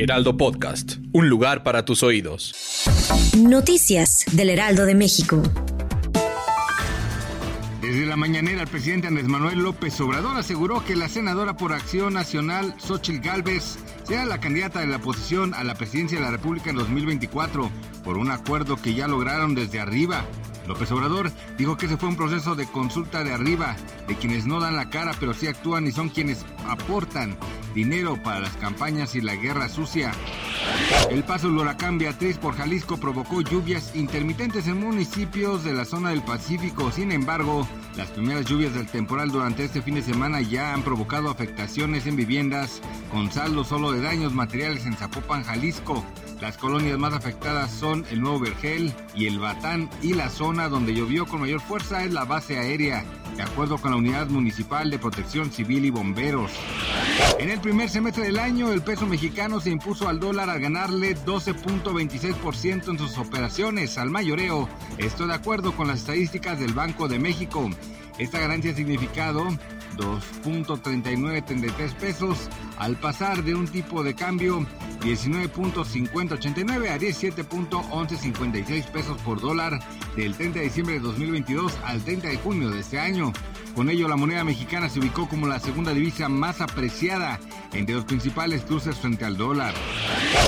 Heraldo Podcast, un lugar para tus oídos. Noticias del Heraldo de México. Desde la mañanera, el presidente Andrés Manuel López Obrador aseguró que la senadora por Acción Nacional, Xochitl Gálvez, sea la candidata de la oposición a la presidencia de la República en 2024, por un acuerdo que ya lograron desde arriba. López Obrador dijo que ese fue un proceso de consulta de arriba, de quienes no dan la cara pero sí actúan y son quienes aportan dinero para las campañas y la guerra sucia. El paso del huracán Beatriz por Jalisco provocó lluvias intermitentes en municipios de la zona del Pacífico. Sin embargo, las primeras lluvias del temporal durante este fin de semana ya han provocado afectaciones en viviendas, con saldo solo de daños materiales en Zapopan, Jalisco. Las colonias más afectadas son el Nuevo Vergel y el Batán y la zona donde llovió con mayor fuerza es la base aérea, de acuerdo con la Unidad Municipal de Protección Civil y Bomberos. En el primer semestre del año, el peso mexicano se impuso al dólar al ganarle 12.26% en sus operaciones al mayoreo. Esto de acuerdo con las estadísticas del Banco de México. Esta ganancia ha significado 2.3933 pesos al pasar de un tipo de cambio 19.5089 a 17.1156 pesos por dólar del 30 de diciembre de 2022 al 30 de junio de este año. Con ello, la moneda mexicana se ubicó como la segunda divisa más apreciada entre los principales cruces frente al dólar.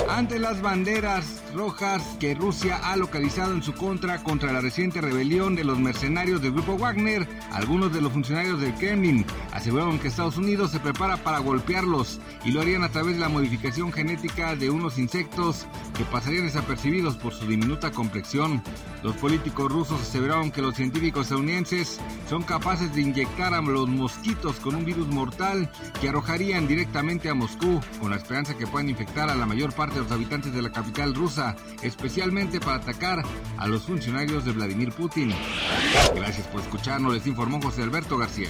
Ante las banderas rojas que Rusia ha localizado en su contra contra la reciente rebelión de los mercenarios del grupo Wagner, algunos de los funcionarios del Kremlin aseguraron que Estados Unidos se prepara para golpearlos y lo harían a través de la modificación genética de unos insectos que pasarían desapercibidos por su diminuta complexión. Los políticos rusos aseguraron que los científicos estadounidenses son capaces de inyectar a los mosquitos con un virus mortal que arrojarían directamente a Moscú, con la esperanza que puedan infectar a la mayor parte de los habitantes de la capital rusa, especialmente para atacar a los funcionarios de Vladimir Putin. Gracias por escucharnos, les informó José Alberto García.